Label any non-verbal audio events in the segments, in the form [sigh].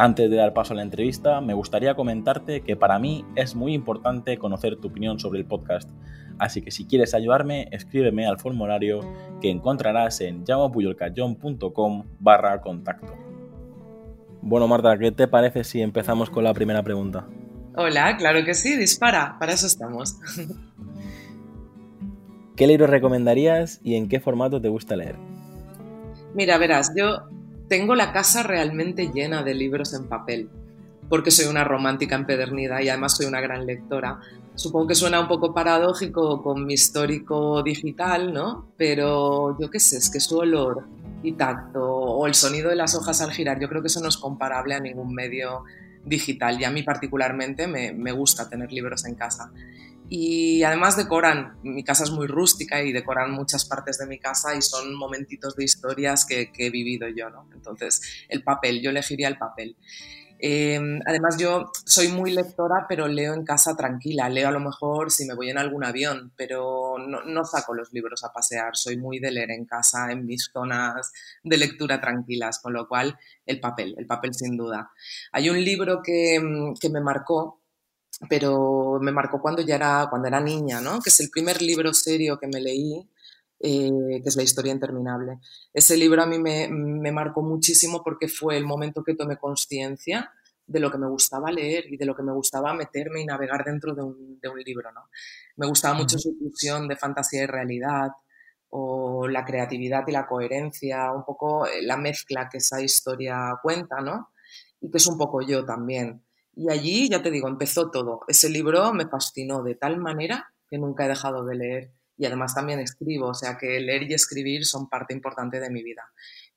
Antes de dar paso a la entrevista, me gustaría comentarte que para mí es muy importante conocer tu opinión sobre el podcast, así que si quieres ayudarme, escríbeme al formulario que encontrarás en llamapuyolcayón.com barra contacto. Bueno, Marta, ¿qué te parece si empezamos con la primera pregunta? Hola, claro que sí, dispara, para eso estamos. ¿Qué libro recomendarías y en qué formato te gusta leer? Mira, verás, yo tengo la casa realmente llena de libros en papel, porque soy una romántica empedernida y además soy una gran lectora. Supongo que suena un poco paradójico con mi histórico digital, ¿no? Pero yo qué sé, es que su olor y tacto o el sonido de las hojas al girar, yo creo que eso no es comparable a ningún medio digital y a mí particularmente me, me gusta tener libros en casa y además decoran, mi casa es muy rústica y decoran muchas partes de mi casa y son momentitos de historias que, he vivido yo, ¿no? Entonces, el papel, yo elegiría el papel. Em, además, yo soy muy lectora, pero leo en casa tranquila. Leo a lo mejor si me voy en algún avión, pero no, no, saco los libros a pasear. Soy muy de leer en casa, en mis zonas de lectura tranquilas, con lo cual el papel, el papel sin duda. Hay un libro que, que me marcó, pero me marcó cuando ya era, cuando era niña, ¿no? que es el primer libro serio que me leí, eh, que es La historia interminable. Ese libro a mí me, me, marcó muchísimo porque fue el momento que tomé conciencia de lo que me gustaba leer y de lo que me gustaba meterme y navegar dentro de un, de un libro. ¿no? Me gustaba mucho su fusión de fantasía y realidad, o la creatividad y la coherencia, un poco eh, la mezcla que esa historia cuenta, ¿no? Y que es un poco yo también. Y allí, ya te digo, empezó todo. Ese libro me fascinó de tal manera que nunca he dejado de leer. Y además también escribo, o sea que leer y escribir son parte importante de mi vida.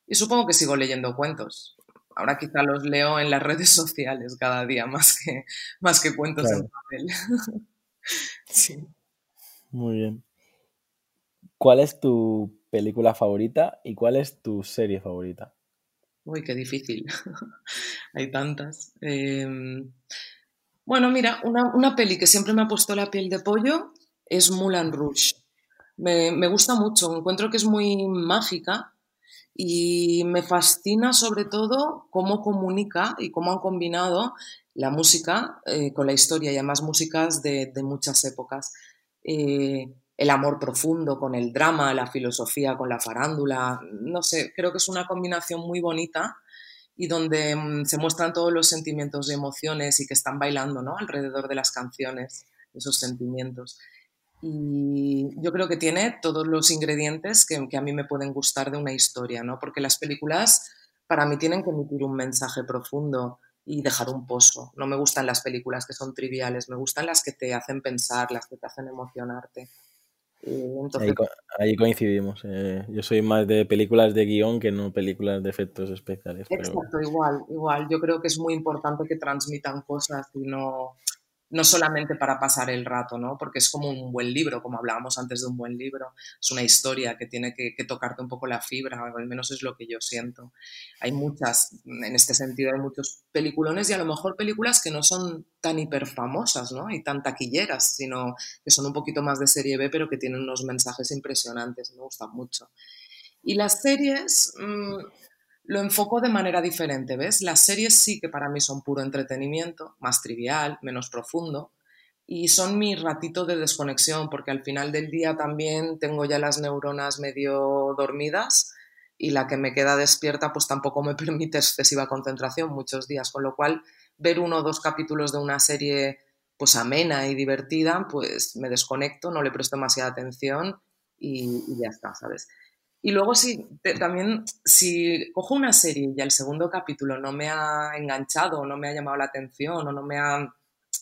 Y supongo que sigo leyendo cuentos. Ahora quizá los leo en las redes [laughs] sociales cada día más que, más que cuentos en papel. [laughs] sí. Muy bien. ¿Cuál es tu película favorita y cuál es tu serie favorita? Uy, qué difícil. [laughs] Hay tantas. Em, bueno, mira, una, peli que siempre me ha puesto la piel de pollo es Mulan Rouge. Me, me, gusta mucho, encuentro que es muy mágica y me fascina sobre todo cómo comunica y cómo han combinado la música eh, con la historia y además músicas de, muchas épocas. Eh, el amor profundo con el drama, la filosofía con la farándula. No sé, creo que es una combinación muy bonita y donde mm, se muestran todos los sentimientos y emociones y que están bailando ¿no? alrededor de las canciones, esos sentimientos. Y yo creo que tiene todos los ingredientes que, que, a mí me pueden gustar de una historia, ¿no? porque las películas para mí tienen que emitir un mensaje profundo y dejar un pozo. No me gustan las películas que son triviales, me gustan las que te hacen pensar, las que te hacen emocionarte. Ahí, coincidimos. Eh, yo soy más de películas de guion que no películas de efectos especiales. Exacto, igual, igual. Yo creo que es muy importante que transmitan cosas y no, no solamente para pasar el rato, ¿no? Porque es como un buen libro, como hablábamos antes de un buen libro. Es una historia que tiene que, tocarte un poco la fibra, al menos es lo que yo siento. Hay muchas, en este sentido, hay muchos peliculones y a lo mejor películas que no son tan hiper famosas, ¿no? Y tan taquilleras, sino que son un poquito más de serie B, pero que tienen unos mensajes impresionantes. Me gustan mucho. Y las series, mm, lo enfoco de manera diferente, ¿ves? Las series sí que para mí son puro entretenimiento, más trivial, menos profundo, y son mi ratito de desconexión, porque al final del día también tengo ya las neuronas medio dormidas y la que me queda despierta pues tampoco me [laughs] permite excesiva concentración muchos días, con lo cual ver uno o dos capítulos de una serie pues amena y divertida, pues me desconecto, no le presto demasiada atención y, y ya está, ¿sabes? Y luego si también, si cojo una serie y el segundo capítulo no me ha enganchado, no me ha llamado la atención, o no me ha,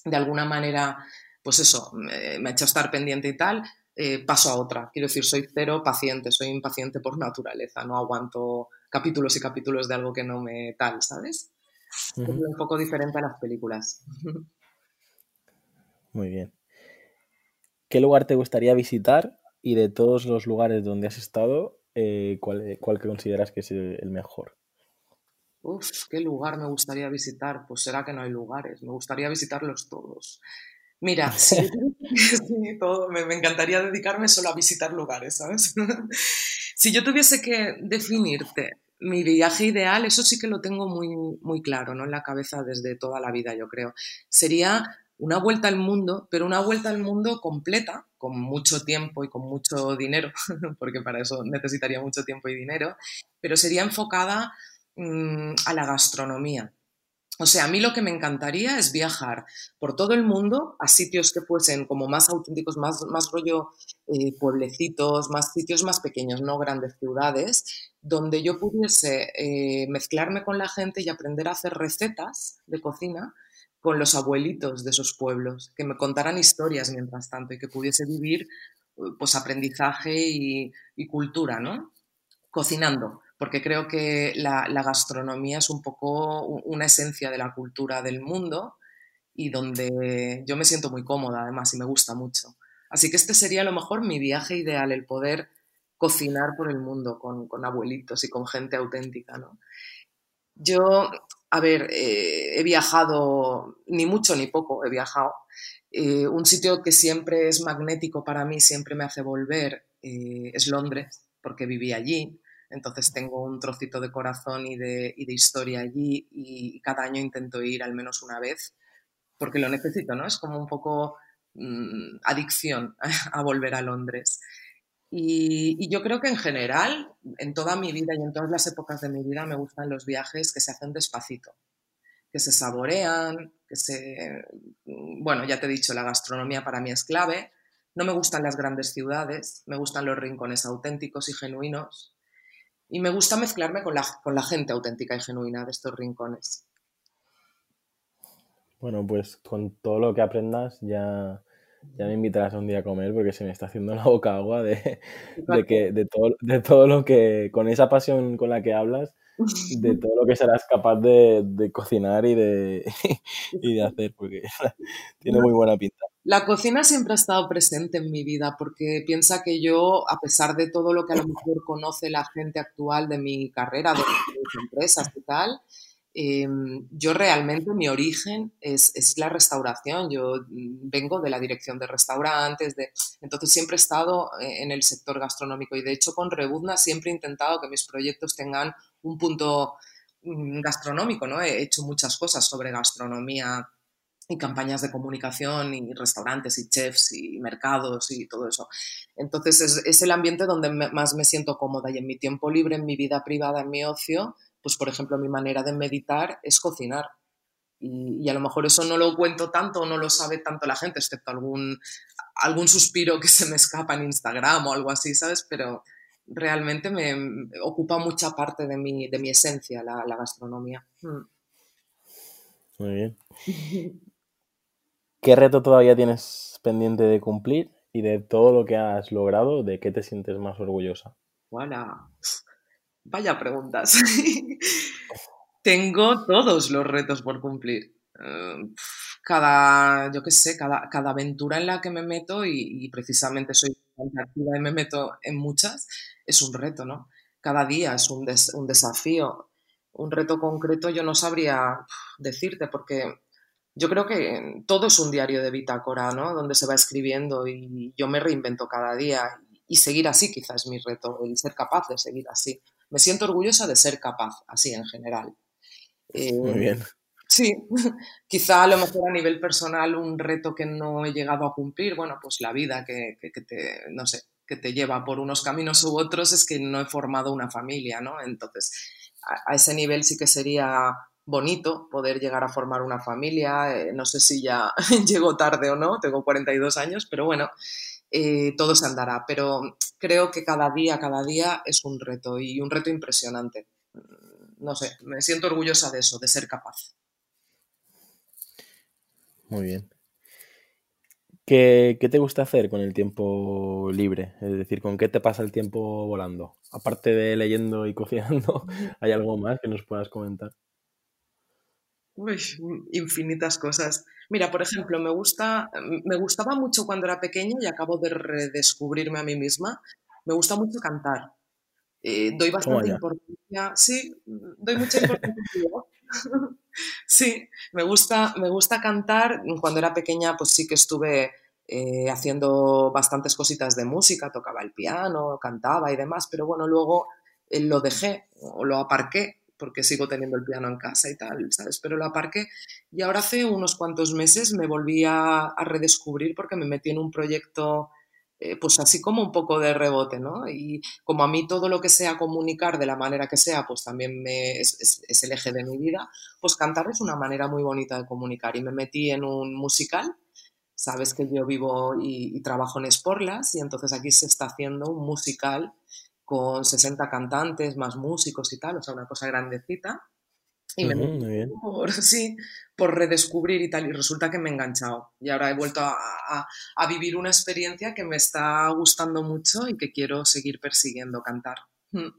de alguna manera, pues eso, me, ha hecho estar pendiente y tal, eh, paso a otra. Quiero decir, soy cero paciente, soy impaciente por naturaleza, no aguanto capítulos y capítulos de algo que no me tal, ¿sabes? Es un poco diferente a las películas. [laughs] Muy bien. ¿Qué lugar te gustaría visitar y de todos los lugares donde has estado, eh, ¿cuál, ¿cuál, consideras que es el mejor? Uf, ¿qué lugar me gustaría visitar? Pues será que no hay lugares, me gustaría visitarlos todos. Mira, [laughs] [laughs] sí, todo, me, me, encantaría dedicarme solo a visitar lugares, ¿sabes? [laughs] si yo tuviese que definirte mi viaje ideal, eso sí que lo tengo muy, muy claro, ¿no? En la cabeza desde toda la vida, yo creo. Sería una vuelta al mundo, pero una vuelta al mundo completa, con mucho tiempo y con mucho dinero, [laughs] porque para eso necesitaría mucho tiempo y dinero, pero sería enfocada mmm, a la gastronomía. O sea, a mí lo que me encantaría es viajar por todo el mundo a sitios que fuesen como más auténticos, más, más rollo eh, pueblecitos, más sitios más pequeños, no grandes ciudades, donde yo pudiese eh, mezclarme con la gente y aprender a hacer recetas de cocina con los abuelitos de esos pueblos, que me contaran historias mientras tanto y que pudiese vivir pues aprendizaje y, y cultura, ¿no? Cocinando, porque creo que la, la, gastronomía es un poco una esencia de la cultura del mundo y donde yo me siento muy cómoda además y me gusta mucho. Así que este sería a lo mejor mi viaje ideal, el poder cocinar por el mundo con, con abuelitos y con gente auténtica, ¿no? Yo a ver, eh, he viajado ni mucho ni poco, he viajado. Eh, un sitio que siempre es magnético para mí, siempre me hace volver, eh, es Londres, porque viví allí. Entonces tengo un trocito de corazón y de, y historia allí y, cada año intento ir al menos una vez, porque lo necesito, ¿no? Es como un poco mmm, adicción [laughs] a volver a Londres. Y, yo creo que en general, en toda mi vida y en todas las épocas de mi vida, me gustan los viajes que se hacen despacito, que se saborean, que se... Bueno, ya te he dicho, la gastronomía para mí es clave. No me gustan las grandes ciudades, me gustan los rincones auténticos y genuinos. Y me gusta mezclarme con la, con la gente auténtica y genuina de estos rincones. Bueno, pues con todo lo que aprendas ya ya me invitarás un día a comer porque se me está haciendo la boca agua de, de que, de, todo, de todo lo que, con esa pasión con la que hablas, de todo lo que serás capaz de, de cocinar y de, [laughs] y de hacer, porque [laughs] tiene muy buena pinta. La cocina siempre ha estado presente en mi vida porque piensa que yo, a pesar de todo lo que a lo mejor conoce la gente actual de mi carrera, de mis empresas y tal, Em, yo realmente mi origen es, es, la restauración. Yo mm, vengo de la dirección de restaurantes, de, entonces siempre he estado eh, en el sector gastronómico y de hecho con Rebuzna siempre he intentado que mis proyectos tengan un punto mm, gastronómico. ¿no? He hecho muchas cosas sobre gastronomía y campañas de comunicación y restaurantes y chefs y mercados y todo eso. Entonces es, es el ambiente donde más me siento cómoda y en mi tiempo libre, en mi vida privada, en mi ocio, pues por ejemplo mi manera de meditar es cocinar. Y, a lo mejor eso no lo cuento tanto, no lo sabe tanto la gente, excepto algún, algún suspiro que se me escapa en Instagram o algo así, ¿sabes? Pero realmente me ocupa mucha parte de mi, de mi esencia la, la gastronomía. Hmm. Muy bien. ¿Qué reto todavía tienes pendiente de cumplir y de todo lo que has logrado, de qué te sientes más orgullosa? Voilà. Vaya preguntas. [laughs] Tengo todos los retos por cumplir. Eh, cada, yo qué sé, cada, cada, aventura en la que me meto y, precisamente soy activa y me meto en muchas, es un reto, ¿no? Cada día es un desafío. Un reto concreto yo no sabría decirte porque yo creo que todo es un diario de bitácora, ¿no? Donde se va escribiendo y yo me reinvento cada día y seguir así quizás es mi reto, el ser capaz de seguir así me siento orgullosa de ser capaz, así en general. Muy eh, bien. Sí, [laughs] quizá a lo mejor a nivel personal un reto que no he llegado a cumplir, bueno, pues la vida que, te, no sé, que te lleva por unos caminos u otros es que no he formado una familia, ¿no? Entonces, a, ese nivel sí que sería bonito poder llegar a formar una familia, eh, no sé si ya [laughs] llego tarde o no, tengo 42 años, pero bueno, eh, todo se andará. Pero creo que cada día, cada día es un reto y un reto impresionante. Mm, no sé, me siento orgullosa de eso, de ser capaz. Muy bien. ¿Qué, ¿Qué, te gusta hacer con el tiempo libre? Es decir, ¿con qué te pasa el tiempo volando? Aparte de leyendo y cocinando, [laughs] ¿hay algo más que nos puedas comentar? [laughs] infinitas cosas. Mira, por ejemplo, me gusta, me gustaba mucho cuando era pequeña y acabo de redescubrirme a mí misma. Me gusta mucho cantar. Eh, doy bastante importancia. Sí, doy mucha [laughs] importancia. [laughs] sí, me gusta, me gusta cantar. Cuando era pequeña, pues sí que estuve eh, haciendo bastantes cositas de música, tocaba el piano, cantaba y demás, pero bueno, luego eh, lo dejé o lo aparqué porque sigo teniendo el piano en casa y tal, ¿sabes? Pero lo aparqué y ahora hace unos cuantos meses me volví a, redescubrir porque me metí en un proyecto eh, pues así como un poco de rebote, ¿no? Y como a mí todo lo que sea comunicar de la manera que sea, pues también me, es, el eje de mi vida, pues cantar es una manera muy bonita de comunicar. Y me metí en un musical, sabes que yo vivo y, y trabajo en Esporlas, y entonces aquí se está haciendo un musical con 60 cantantes, más músicos y tal, o sea, una cosa grandecita. Y me por, [laughs] sí, por redescubrir y tal, y resulta que me he enganchado. Y ahora he vuelto a, a, vivir una experiencia que me está gustando mucho y que quiero seguir persiguiendo cantar. Mm.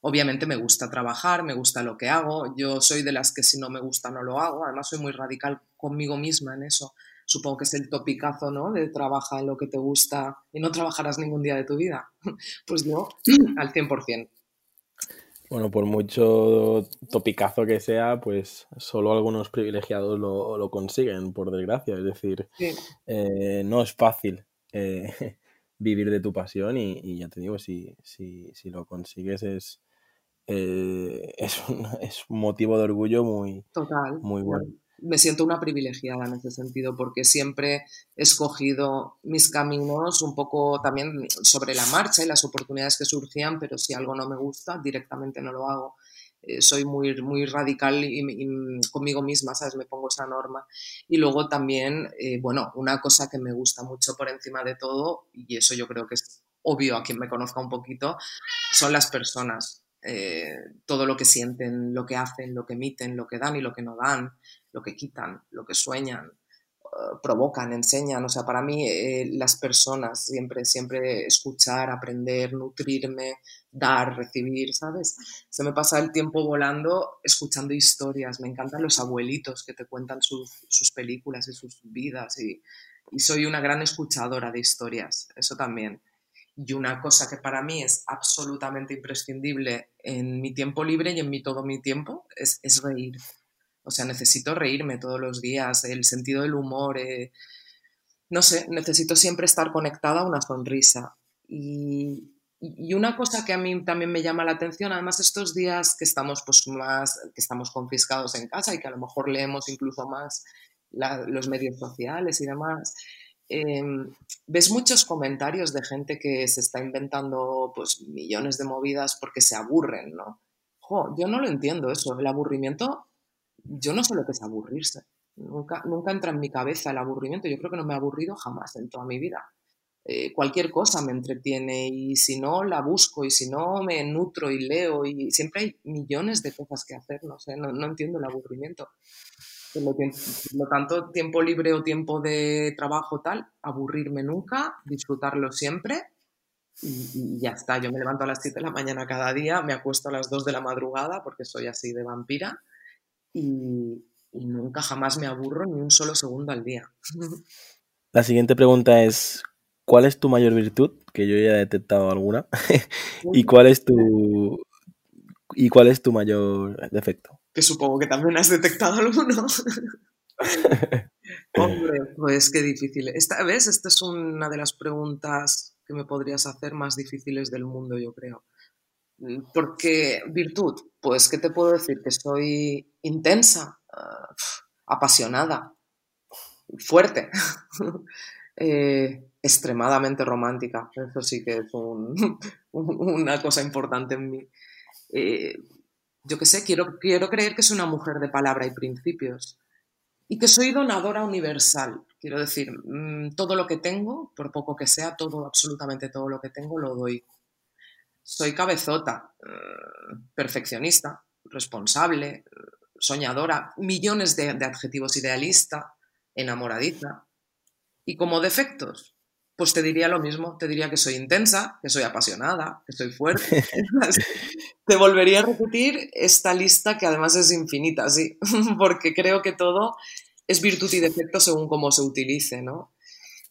Obviamente me gusta trabajar, me gusta lo que hago. Yo soy de las que si no me gusta no lo hago. Además soy muy radical conmigo misma en eso supongo que es el topicazo, ¿no? De trabaja en lo que te gusta y no trabajarás ningún día de tu vida. [laughs] Pues yo, [clears throat] al 100%. Bueno, por mucho topicazo que sea, pues solo algunos privilegiados lo, consiguen, por desgracia. Es decir, eh, no es fácil eh, [laughs] vivir de tu pasión y, ya te digo, si, si, si lo consigues es, eh, [laughs] es, un, es, un, motivo de orgullo muy, Total. muy bueno me siento una privilegiada en ese sentido porque siempre he escogido mis caminos un poco también sobre la marcha y las oportunidades que surgían, pero si algo no me gusta, directamente no lo hago. Eh, soy muy, muy radical y, conmigo misma, ¿sabes? Me pongo esa norma. Y luego también, eh, bueno, una cosa que me gusta mucho por encima de todo, y eso yo creo que es obvio a quien me conozca un poquito, son las personas. Eh, todo lo que sienten, lo que hacen, lo que emiten, lo que dan y lo que no dan, lo que quitan, lo que sueñan, eh, provocan, enseñan. O sea, para mí eh, las personas, siempre, siempre escuchar, aprender, nutrirme, dar, recibir, ¿sabes? Se me pasa el tiempo volando escuchando historias. Me encantan los abuelitos que te cuentan sus, películas y sus vidas y, soy una gran escuchadora de historias, eso también. Y una cosa que para mí es absolutamente imprescindible en mi tiempo libre y en mi todo mi tiempo es reír. O sea, necesito reírme todos los días, el sentido del humor, eh, no sé, necesito siempre estar conectada a una sonrisa. Y, una cosa que a mí también me llama la atención, además estos días que estamos pues más, que estamos confiscados en casa y que a lo mejor leemos incluso más los medios sociales y demás, em, ves muchos comentarios de gente que se está inventando pues millones de movidas porque se aburren, ¿no? Jo, yo no lo entiendo eso. El aburrimiento yo no sé lo que es aburrirse. Nunca, nunca entra en mi cabeza el aburrimiento. Yo creo que no me he aburrido jamás en toda mi vida. Eh, cualquier cosa me entretiene y si no la busco y si no me nutro y leo y siempre hay millones de cosas que hacer, no sé, no, entiendo el aburrimiento. Por lo, tanto, tiempo libre o tiempo de trabajo tal, aburrirme nunca, disfrutarlo siempre y, y, ya está. Yo me levanto a las 7 de la mañana cada día, me acuesto a las 2 de la madrugada porque soy así de vampira y, nunca jamás me aburro ni un solo segundo al día. [laughs] La siguiente pregunta es, ¿cuál es tu mayor virtud? Que yo ya he detectado alguna. [laughs] ¿Y cuál es tu y cuál es tu mayor defecto? Que supongo que también has detectado alguno. [laughs] Hombre, pues qué difícil. Esta vez, esta es una de las preguntas que me podrías hacer más difíciles del mundo, yo creo. Porque virtud, pues, ¿qué te puedo decir? Que soy intensa, ah, apasionada, fuerte, [laughs] eh, extremadamente romántica. Eso sí que es [laughs] una cosa importante en mí. Eh, yo qué sé, quiero, quiero creer que soy una mujer de palabra y principios y que soy donadora universal. Quiero decir, mm, todo lo que tengo, por poco que sea, todo, absolutamente todo lo que tengo, lo doy soy cabezota, eh, perfeccionista, responsable, soñadora, millones de, adjetivos idealista, enamoradiza. Y como defectos, pues te diría lo mismo, te diría que soy intensa, que soy apasionada, que soy fuerte. [laughs] te volvería a repetir esta lista que además es infinita, sí, [laughs] porque creo que todo es virtud y defecto según cómo se utilice, ¿no?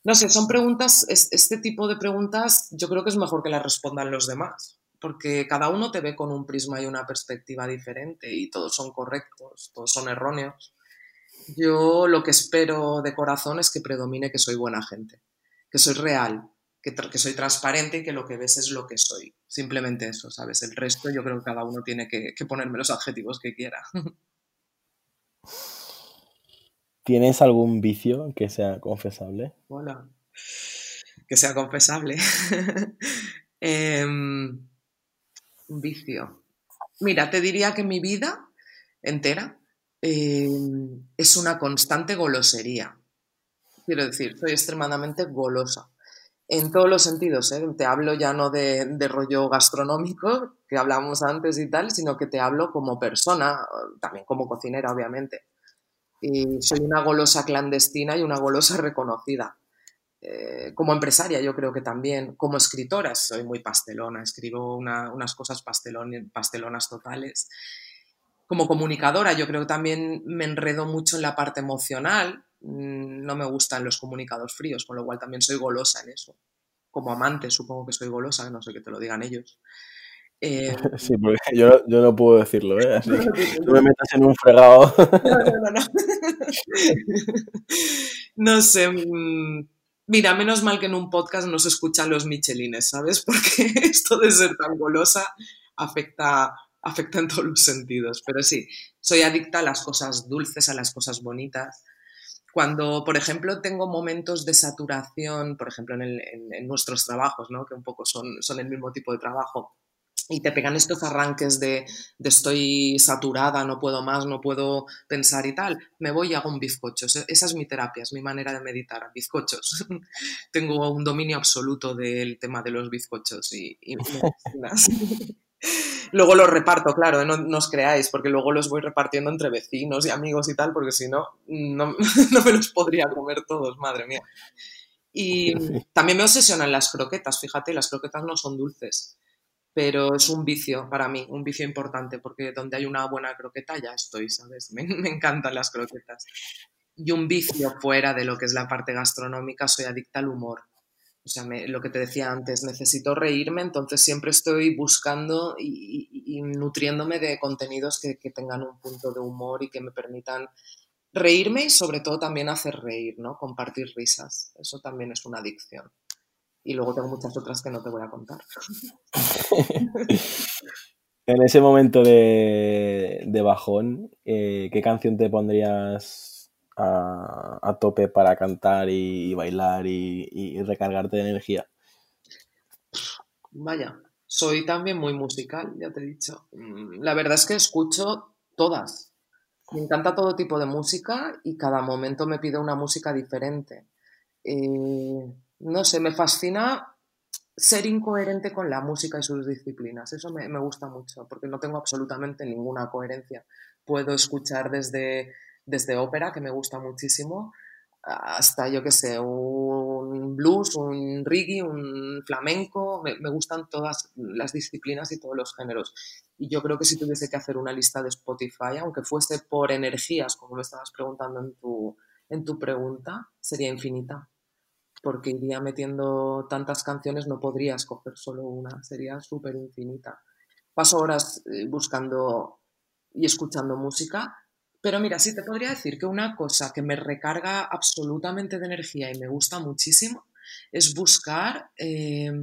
No sé, son preguntas, este tipo de preguntas yo creo que es mejor que las respondan los demás, porque cada uno te ve con un prisma y una perspectiva diferente y todos son correctos, todos son erróneos. Yo lo que espero de corazón es que predomine que soy buena gente que soy real, que, que, soy transparente y que lo que ves es lo que soy. Simplemente eso, ¿sabes? El resto yo creo que cada uno tiene que, ponerme los adjetivos que quiera. [laughs] ¿Tienes algún vicio que sea confesable? Hola. Que sea confesable. [laughs] Em, un vicio. Mira, te diría que mi vida entera em, es una constante golosería. Quiero decir, soy extremadamente golosa. En todos los sentidos, ¿eh? te hablo ya no de, rollo gastronómico, que hablábamos antes y tal, sino que te hablo como persona, también como cocinera, obviamente. Y soy una golosa clandestina y una golosa reconocida. Eh, como empresaria, yo creo que también. Como escritora, soy muy pastelona, escribo unas cosas pastelonas totales. Como comunicadora, yo creo que también me enredo mucho en la parte emocional, Mm, no me gustan los comunicados fríos, con lo cual también soy golosa en eso. Como amante, supongo que soy golosa, no sé que te lo digan ellos. Eh, [laughs] sí, porque yo, no puedo decirlo, ¿eh? [laughs] no me metas en un fregado. No, no, no. [laughs] no sé. Mm, mira, menos mal que en un podcast no se escuchan los michelines, ¿sabes? Porque esto de ser tan golosa afecta, afecta en todos los sentidos. Pero sí, soy adicta a las cosas dulces, a las cosas bonitas. Cuando, por ejemplo, tengo momentos de saturación, por ejemplo, en, nuestros trabajos, ¿no? que un poco son, son el mismo tipo de trabajo, y te pegan estos arranques de, estoy saturada, no puedo más, no puedo pensar y tal, me voy y hago un bizcocho. Esa es mi terapia, es mi manera de meditar, bizcochos. [laughs] Tengo un dominio absoluto del tema de los bizcochos y, y [laughs] [laughs] Luego los reparto, claro, ¿eh? no, os creáis, porque luego los voy repartiendo entre vecinos y amigos y tal, porque si no, no, me los podría comer todos, madre mía. Y también me obsesionan las croquetas, fíjate, las croquetas no son dulces, pero es un vicio para mí, un vicio importante, porque donde hay una buena croqueta ya estoy, ¿sabes? [laughs] Me, me encantan las croquetas. Y un vicio fuera de lo que es la parte gastronómica, soy adicta al humor o sea, lo que te decía antes, necesito reírme, entonces siempre estoy buscando y, nutriéndome de contenidos que, tengan un punto de humor y que me permitan reírme y sobre todo también hacer reír, ¿no? Compartir risas. Eso también es una adicción. Y luego tengo muchas otras que no te voy a contar. [laughs] en ese momento de, bajón, eh, ¿qué canción te pondrías a, tope para cantar y, bailar y, recargarte de energía? Vaya, soy también muy musical, ya te he dicho. Mm, la verdad es que escucho todas. Me encanta todo tipo de música y cada momento me pide una música diferente. Eh, no sé, me fascina ser incoherente con la música y sus disciplinas. Eso me, me, gusta mucho, porque no tengo absolutamente ninguna coherencia. Puedo escuchar desde desde ópera, que me gusta muchísimo, hasta, yo qué sé, un blues, un reggae, un flamenco, me, gustan todas las disciplinas y todos los géneros. Y yo creo que si tuviese que hacer una lista de Spotify, aunque fuese por energías, como me estabas preguntando en tu, en tu pregunta, sería infinita. Porque iría metiendo tantas canciones, no podría escoger solo una, sería súper infinita. Paso horas eh, buscando y escuchando música pero mira, sí te podría decir que una cosa que me recarga absolutamente de energía y me gusta muchísimo es buscar eh,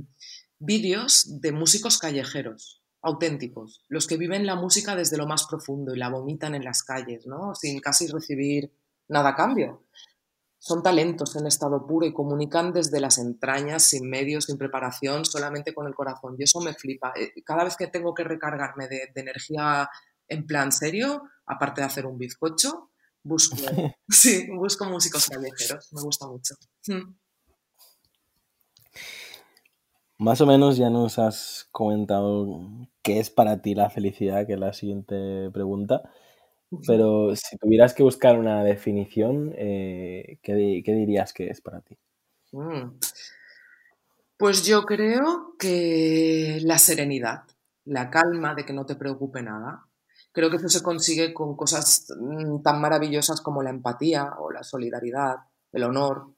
vídeos de músicos callejeros, auténticos, los que viven la música desde lo más profundo y la vomitan en las calles, ¿no? Sin casi recibir nada a cambio. Son talentos en estado puro y comunican desde las entrañas, sin medios, sin preparación, solamente con el corazón. Y eso me flipa. Eh, cada vez que tengo que recargarme de energía en plan serio, aparte de hacer un bizcocho, busco, [laughs] [laughs] sí, busco músicos callejeros, me gusta mucho. Hmm. Más o menos ya nos has comentado qué es para ti la felicidad, que es la siguiente pregunta. Pero si tuvieras que buscar una definición, eh, ¿qué, dirías que es para ti? Hmm. Pues yo creo que la serenidad, la calma de que no te preocupe nada. Creo que eso se consigue con cosas mm, tan maravillosas como la empatía o la solidaridad, el honor,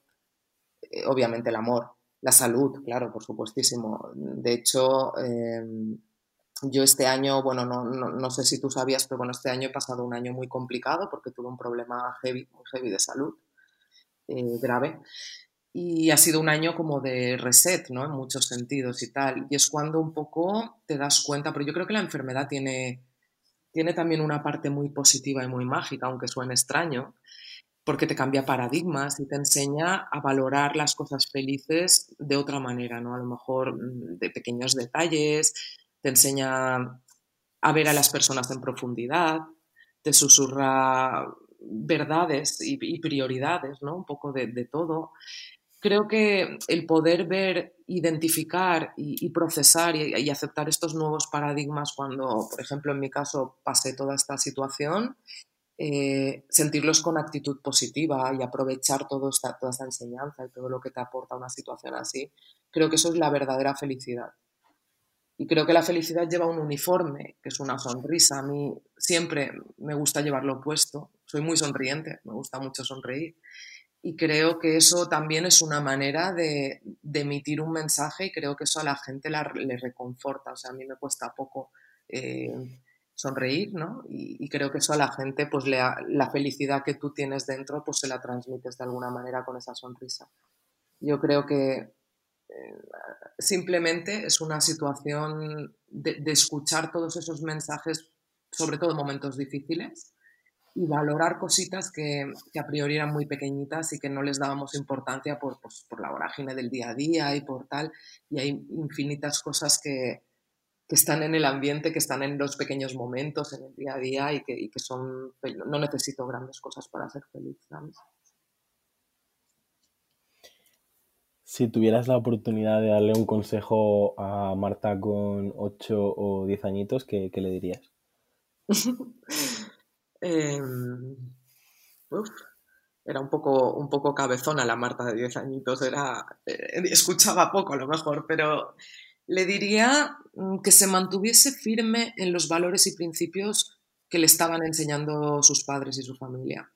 eh, obviamente el amor, la salud, claro, por supuestísimo. De hecho, em, yo este año, bueno, no, sé si tú sabías, pero bueno, este año he pasado un año muy complicado porque tuve un problema heavy, muy heavy de salud, eh, grave. Y ha sido un año como de reset, ¿no? En muchos sentidos y tal. Y es cuando un poco te das cuenta, pero yo creo que la enfermedad tiene, tiene también una parte muy positiva y muy mágica, aunque suene extraño, porque te cambia paradigmas y te enseña a valorar las cosas felices de otra manera, ¿no? A lo mejor mm, de pequeños detalles, te enseña a ver a las personas en profundidad, te susurra verdades y, prioridades, ¿no? Un poco de, todo. Creo que el poder ver, identificar y, procesar y, aceptar estos nuevos paradigmas cuando, por ejemplo, en mi caso pasé toda esta situación, eh, sentirlos con actitud positiva y aprovechar toda esta enseñanza y todo lo que te aporta una situación así, creo que eso es la verdadera felicidad. Y creo que la felicidad lleva un uniforme, que es una sonrisa. A mí siempre me gusta llevarlo puesto. Soy muy sonriente, me gusta mucho sonreír. Y creo que eso también es una manera de, emitir un mensaje y creo que eso a la gente le reconforta. O sea, a mí me cuesta poco eh, sonreír, ¿no? Y, creo que eso a la gente, pues la felicidad que tú tienes dentro, pues se la transmites de alguna manera con esa sonrisa. Yo creo que simplemente es una situación de, escuchar todos esos mensajes, sobre todo en momentos difíciles, y valorar cositas que, a priori eran muy pequeñitas y que no les dábamos importancia por, pues, por la vorágine del día a día y por tal. Y hay infinitas cosas que, están en el ambiente, que están en los pequeños momentos, en el día a día y que, que son... No necesito grandes cosas para ser feliz. Si tuvieras la oportunidad de darle un consejo a Marta con 8 o 10 añitos, ¿qué, le dirías? [laughs] Em, era un poco, un poco cabezona la Marta de 10 añitos, era, eh, escuchaba poco a lo mejor, pero le diría mm, que se mantuviese firme en los valores y principios que le estaban enseñando sus padres y su familia.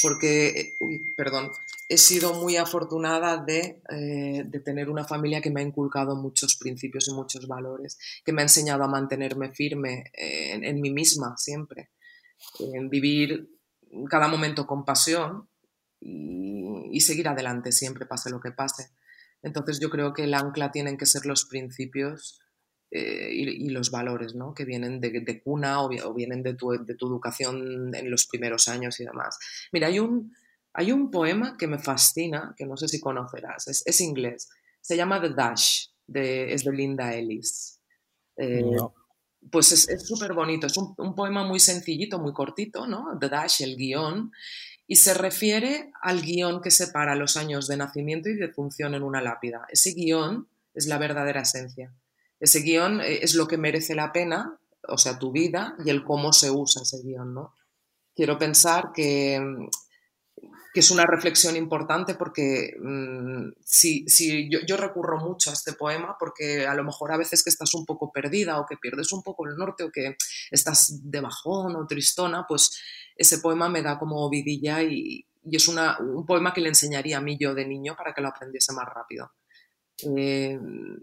Porque, eh, uy, perdón, he sido muy afortunada de, eh, de, tener una familia que me ha inculcado muchos principios y muchos valores, que me ha enseñado a mantenerme firme en, en mí misma siempre, en vivir cada momento con pasión y, seguir adelante siempre, pase lo que pase. Entonces yo creo que el ancla tienen que ser los principios eh, y, los valores ¿no? que vienen de, de cuna o, o, vienen de tu, de tu educación en los primeros años y demás. Mira, hay un, hay un poema que me fascina, que no sé si conocerás, es, inglés, se llama The Dash, de, es de Linda Ellis. Eh, pues es súper bonito, es un, poema muy sencillito, muy cortito, ¿no? The Dash, el guion, y se refiere al guion que separa los años de nacimiento y de función en una lápida. Ese guion es la verdadera esencia. Ese guion eh, es lo que merece la pena, o sea, tu vida y el cómo se usa ese guion, ¿no? Quiero pensar que que es una reflexión importante porque mm, si, yo, recurro mucho a este poema porque a lo mejor a veces que estás un poco perdida o que pierdes un poco el norte o que estás de bajón o tristona, pues ese poema me da como vidilla y, es un poema que le enseñaría a mí yo de niño para que lo aprendiese más rápido. Eh,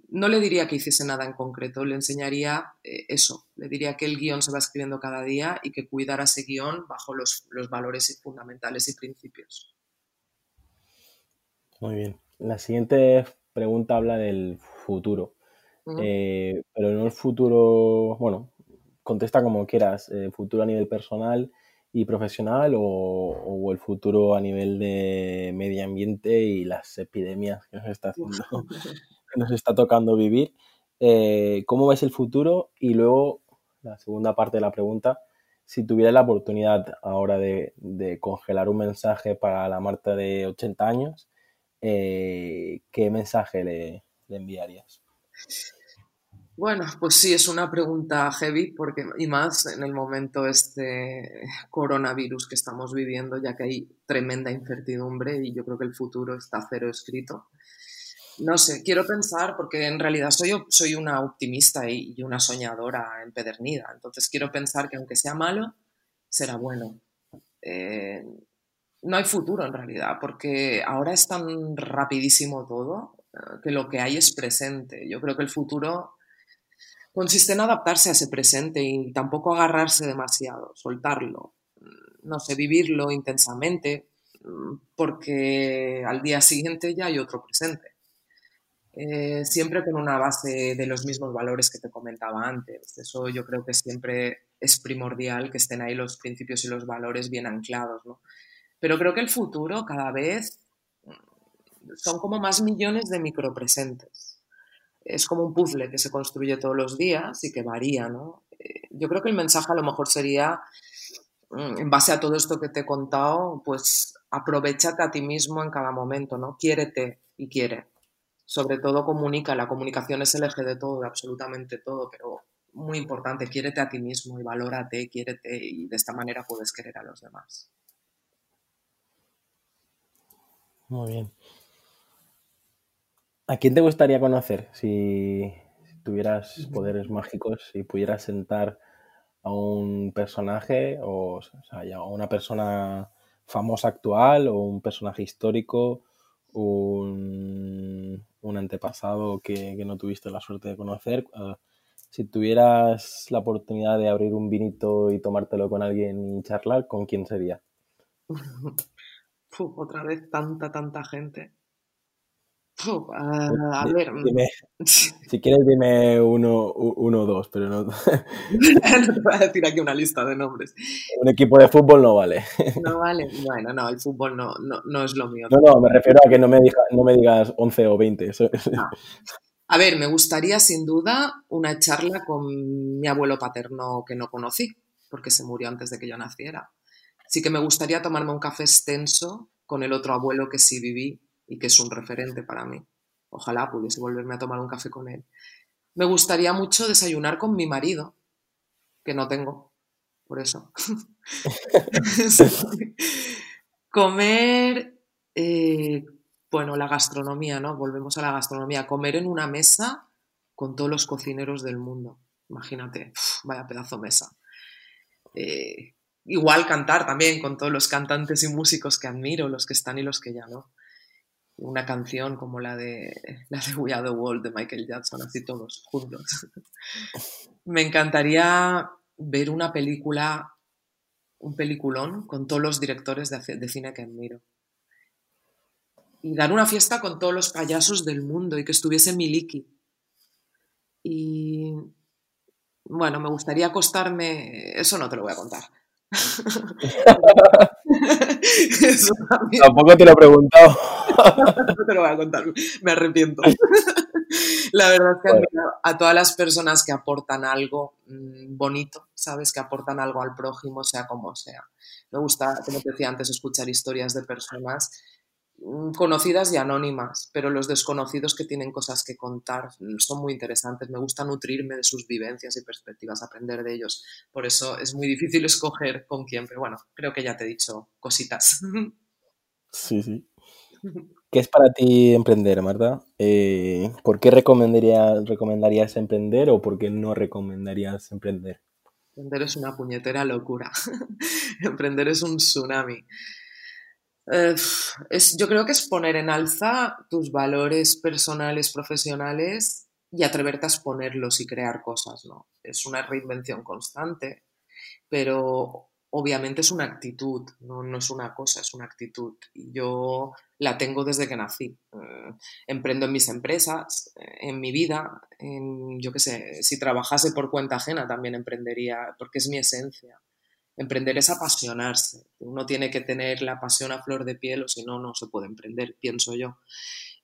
no le diría que hiciese nada en concreto, le enseñaría eh, eso, le diría que el guion se va escribiendo cada día y que cuidara ese guion bajo los, valores fundamentales y principios. Muy bien. La siguiente pregunta habla del futuro, eh, pero no el futuro, bueno, contesta como quieras, futuro a nivel personal y profesional o, el futuro a nivel de medio ambiente y las epidemias que nos está, haciendo, [laughs] [laughs] nos está tocando vivir. Eh, ¿Cómo ves el futuro? Y luego, la segunda parte de la pregunta, si tuvieras la oportunidad ahora de, congelar un mensaje para la Marta de 80 años, eh, ¿qué mensaje le enviarías? Bueno, pues sí, es una pregunta heavy, porque, y más en el momento este coronavirus que estamos viviendo, ya que hay tremenda incertidumbre y yo creo que el futuro está cero escrito. no sé, quiero pensar, porque en realidad soy, soy una optimista y, una soñadora empedernida, entonces quiero pensar que aunque sea malo, será bueno. Eh, no hay futuro en realidad, porque ahora es tan rapidísimo todo eh, que lo que hay es presente. Yo creo que el futuro consiste en adaptarse a ese presente y tampoco agarrarse demasiado, soltarlo, mm, no sé, vivirlo intensamente, mm, porque al día siguiente ya hay otro presente. Eh, siempre con una base de los mismos valores que te comentaba antes. Eso yo creo que siempre es primordial que estén ahí los principios y los valores bien anclados. ¿no? Pero creo que el futuro cada vez mm, son como más millones de micropresentes. Es como un puzzle que se construye todos los días y que varía. ¿no? Eh, yo creo que el mensaje a lo mejor sería, mm, en base a todo esto que te he contado, pues aprovechate a ti mismo en cada momento, ¿no? Quiérete y quiere sobre todo comunica, la comunicación es el eje de todo, de absolutamente todo, pero muy importante, quiérete a ti mismo y valórate, quiérete y de esta manera puedes querer a los demás. Muy bien. ¿A quién te gustaría conocer si, tuvieras poderes mágicos y pudieras sentar a un personaje o, a una persona famosa actual o un personaje histórico, un, un antepasado que, no tuviste la suerte de conocer, ah, si tuvieras la oportunidad de abrir un vinito y tomártelo con alguien y charlar, ¿con quién sería? [laughs] otra vez tanta, tanta gente. Ah, a ver. Mm. [laughs] si quieres, dime uno o dos, pero no. [laughs] no te voy a decir aquí una lista de nombres. Un equipo de fútbol no vale. No [laughs] vale. Bueno, no, el fútbol no, no, es lo mío. No, no, me refiero a que no me, no me digas 11 o 20. A ver, me gustaría sin duda una charla con mi abuelo paterno que no conocí, porque se murió antes de que yo naciera. Así que me gustaría tomarme un café extenso con el otro abuelo que sí viví y que es un referente para mí. Ojalá pudiese volverme a tomar un café con él. Me gustaría mucho desayunar con mi marido, que no tengo, por eso. [laughs] Comer, eh, bueno, la gastronomía, ¿no? Volvemos a la gastronomía. Comer en una mesa con todos los cocineros del mundo. Imagínate, vaya pedazo mesa. Eh, igual cantar también con todos los cantantes y músicos que admiro, los que están y los que ya no una canción como la de, la de We Are the World de Michael Jackson, así todos juntos. Me encantaría ver una película, un peliculón con todos los directores de, cine que admiro. Y dar una fiesta con todos los payasos del mundo y que estuviese Miliki. Y bueno, me gustaría acostarme, eso no te lo voy a contar. [laughs] [laughs] Tampoco te lo he preguntado. no [laughs] te lo voy a contar, me arrepiento. [laughs] La verdad es que a todas las personas que aportan algo mm, bonito, ¿sabes? Que aportan algo al prójimo, sea como sea. Me gusta, como te decía antes, escuchar historias de personas conocidas y anónimas, pero los desconocidos que tienen cosas que contar mm, son muy interesantes. Me gusta nutrirme de sus vivencias y perspectivas, aprender de ellos. Por eso es muy difícil [laughs] escoger con quién, pero bueno, creo que ya te he dicho cositas. [laughs] Sí, sí. ¿Qué es para ti emprender, Marta? Eh, ¿Por qué recomendarías, recomendarías emprender o por qué no recomendarías emprender? Emprender es una puñetera locura. [laughs] emprender es un tsunami. Eh, es, yo creo que es poner en alza tus valores personales, profesionales y atreverte a exponerlos y crear cosas, ¿no? Es una reinvención constante, pero obviamente es una actitud, no, no es una cosa, es una actitud. Yo la tengo desde que nací. Eh, emprendo en mis empresas, en mi vida, en, yo qué sé, si trabajase por cuenta ajena también emprendería, porque es mi esencia. Emprender es apasionarse. Uno tiene que tener la pasión a flor de piel o si no, no se puede emprender, pienso yo.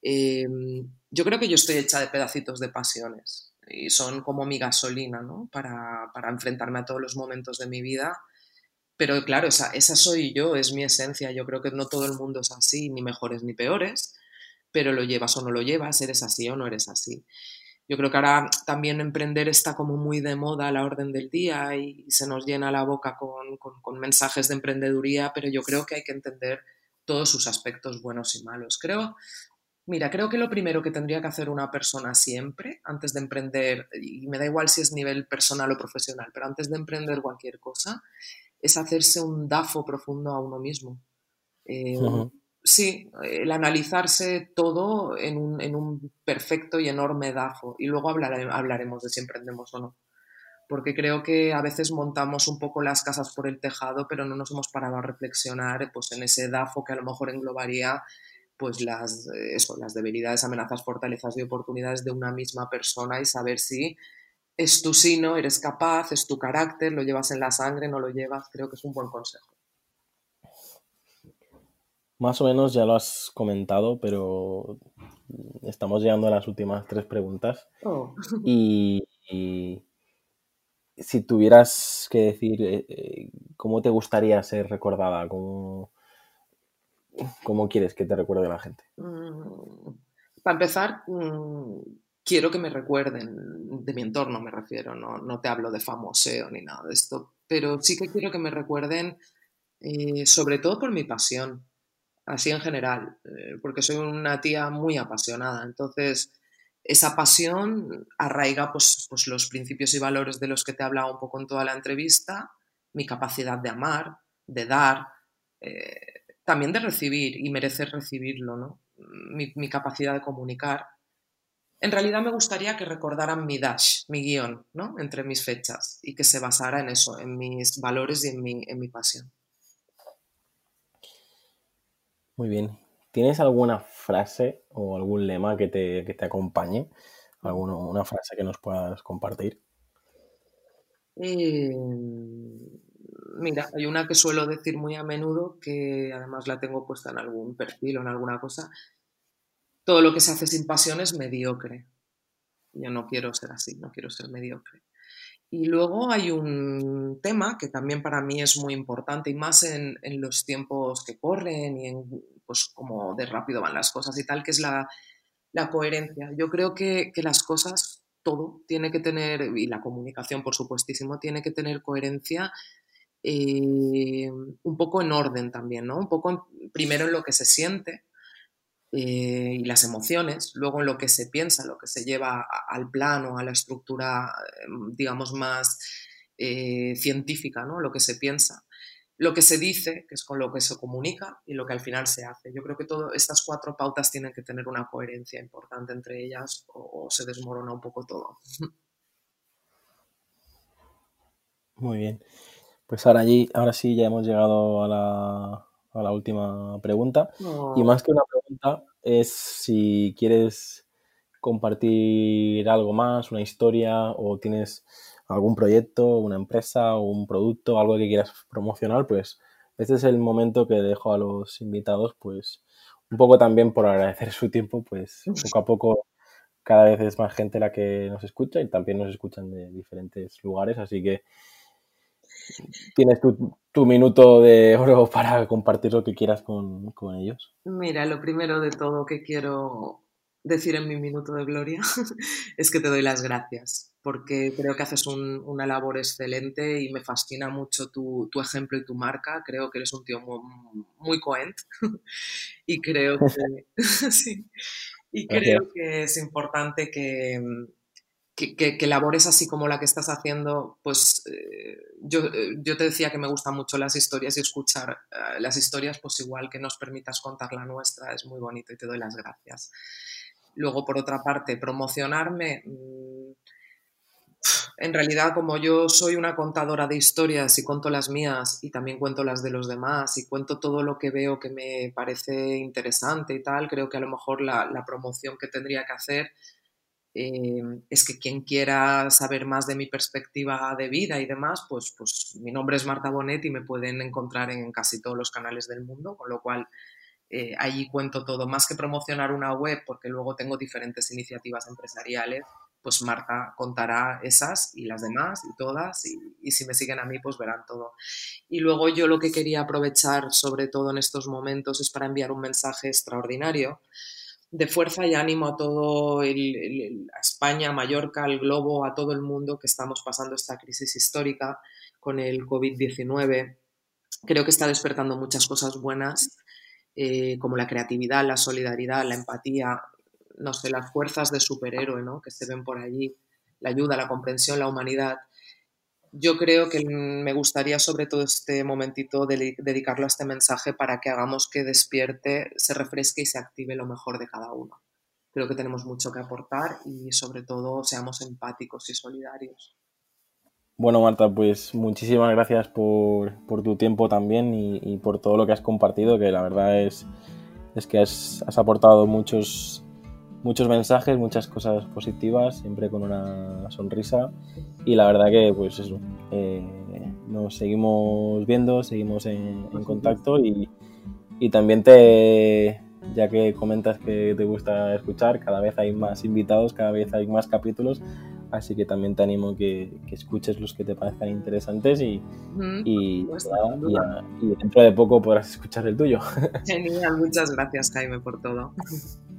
Em, yo creo que yo estoy hecha de pedacitos de pasiones y son como mi gasolina ¿no? para, para enfrentarme a todos los momentos de mi vida. Pero claro, esa, esa soy yo, es mi esencia. Yo creo que no todo el mundo es así, ni mejores ni peores, pero lo llevas o no lo llevas, eres así o no eres así. Yo creo que ahora también emprender está como muy de moda a la orden del día y se nos llena la boca con, mensajes de emprendeduría, pero yo creo que hay que entender todos sus aspectos buenos y malos. Creo, Mira, creo que lo primero que tendría que hacer una persona siempre, antes de emprender, y me da igual si es nivel personal o profesional, pero antes de emprender cualquier cosa, es hacerse un DAFO profundo a uno mismo. Eh, sí, el analizarse todo en un, perfecto y enorme DAFO. Y luego hablaremos de si emprendemos o no. Porque creo que a veces montamos un poco las casas por el tejado, pero no nos hemos parado a reflexionar pues, en ese DAFO que a lo mejor englobaría pues las, eh, eso, las debilidades, amenazas, fortalezas y oportunidades de una misma persona y saber si es tu sino, eres capaz, es tu carácter, lo llevas en la sangre, no lo llevas, creo que es un buen consejo. Más o menos ya lo has comentado, pero estamos llegando a las últimas tres preguntas. Oh. Y, si tuvieras que decir eh, eh, cómo te gustaría ser recordada, cómo, ¿Cómo quieres que te recuerde la gente? Mm, para empezar, mm, quiero que me recuerden de mi entorno, me refiero, no, te hablo de famoseo ni nada de esto, pero sí que quiero que me recuerden eh, sobre todo por mi pasión, así en general, eh, porque soy una tía muy apasionada, entonces esa pasión arraiga pues, pues, los principios y valores de los que te he hablado un poco en toda la entrevista, mi capacidad de amar, de dar, eh, también de recibir y merecer recibirlo, ¿no? Mi, capacidad de comunicar. En realidad me gustaría que recordaran mi dash, mi guion, ¿no? Entre mis fechas y que se basara en eso, en mis valores y en mi, en mi pasión. Muy bien. ¿Tienes alguna frase o algún lema que te, que te acompañe? ¿Alguna una frase que nos puedas compartir? Eh, Mira, hay una que suelo decir muy a menudo, que además la tengo puesta en algún perfil o en alguna cosa. Todo lo que se hace sin pasión es mediocre. Yo no quiero ser así, no quiero ser mediocre. Y luego hay un tema que también para mí es muy importante y más en, los tiempos que corren y en pues como de rápido van las cosas y tal, que es la, coherencia. Yo creo que, que, las cosas, todo tiene que tener, y la comunicación por supuestísimo, tiene que tener coherencia eh, un poco en orden también, ¿no? Un poco primero en lo que se siente eh, y las emociones, luego en lo que se piensa, lo que se lleva al plano, a la estructura, em, digamos, más eh, científica, ¿no? Lo que se piensa, lo que se dice, que es con lo que se comunica, y lo que al final se hace. Yo creo que todas estas cuatro pautas tienen que tener una coherencia importante entre ellas o se desmorona un poco todo. Muy bien. Pues ahora, allí, ahora sí ya hemos llegado a la, última pregunta. Y más que una pregunta, es si quieres compartir algo más, una historia o tienes algún proyecto, una empresa o un producto, algo que quieras promocionar, pues este es el momento que dejo a los invitados, pues un poco también por agradecer [laughs] su tiempo, pues poco a poco cada vez es más gente la que nos escucha y también nos escuchan de diferentes lugares, así que tienes tu, minuto de oro para compartir lo que quieras con, ellos. Mira, lo primero de todo que quiero decir en mi minuto de gloria [laughs] es que te doy las gracias, porque creo que haces una labor excelente y me fascina mucho tu, ejemplo y tu marca. Creo que eres un tío muy, muy [laughs] y creo que, [laughs] y creo que es importante que, que, labores así como la que estás haciendo, pues eh, yo, eh, yo, te decía que me gustan mucho las historias y escuchar eh, las historias, pues igual que nos permitas contar la nuestra, es muy bonito y te doy las gracias. Luego, por otra parte, promocionarme. Mm, en realidad, como yo soy una contadora de historias y cuento las mías y también cuento las de los demás y cuento todo lo que veo que me parece interesante y tal, creo que a lo mejor la promoción que tendría que hacer eh, es que quien quiera saber más de mi perspectiva de vida y demás, pues, pues mi nombre es Marta Bonet y me pueden encontrar en casi todos los canales del mundo, con lo cual eh, allí cuento todo, más que promocionar una web, porque luego tengo diferentes iniciativas empresariales, pues Marta contará esas y las demás y todas, y, y, si me siguen a mí, pues verán todo. Y luego yo lo que quería aprovechar, sobre todo en estos momentos, es para enviar un mensaje extraordinario de fuerza y ánimo a todo el, España, a Mallorca, al globo, a todo el mundo que estamos pasando esta crisis histórica con el COVID-19. Creo que está despertando muchas cosas buenas eh, como la creatividad, la solidaridad, la empatía, no sé, las fuerzas de superhéroe ¿no? que se ven por allí, la ayuda, la comprensión, la humanidad. Yo creo que me gustaría sobre todo este momentito dedicarlo a este mensaje para que hagamos que despierte, se refresque y se active lo mejor de cada uno. Creo que tenemos mucho que aportar y sobre todo seamos empáticos y solidarios. Bueno, Marta, pues muchísimas gracias por, tu tiempo también y, por todo lo que has compartido, que la verdad es, es que has, aportado muchos, muchos mensajes, muchas cosas positivas, siempre con una sonrisa. Y la verdad que, pues eso, eh, nos seguimos viendo, seguimos en, contacto y, y también te, ya que comentas que te gusta escuchar, cada vez hay más invitados, cada vez hay más capítulos, Así que también te animo que, que escuches los que te parezcan interesantes y, y, dentro de poco podrás escuchar el tuyo. [laughs] Genial, muchas gracias Jaime por todo. [laughs]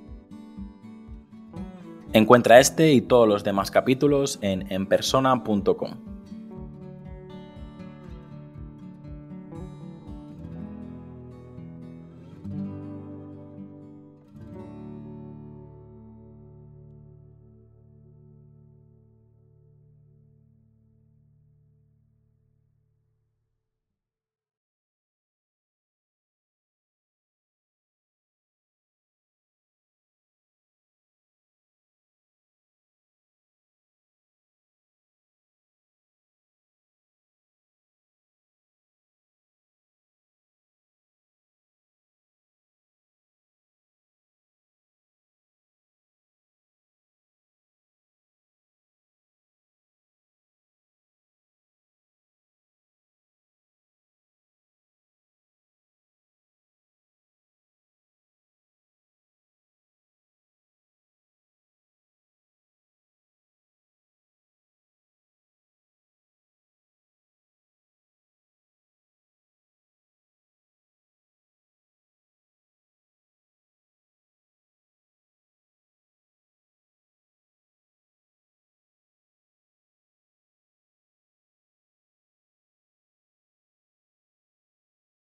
Encuentra este y todos los demás capítulos en enpersona.com.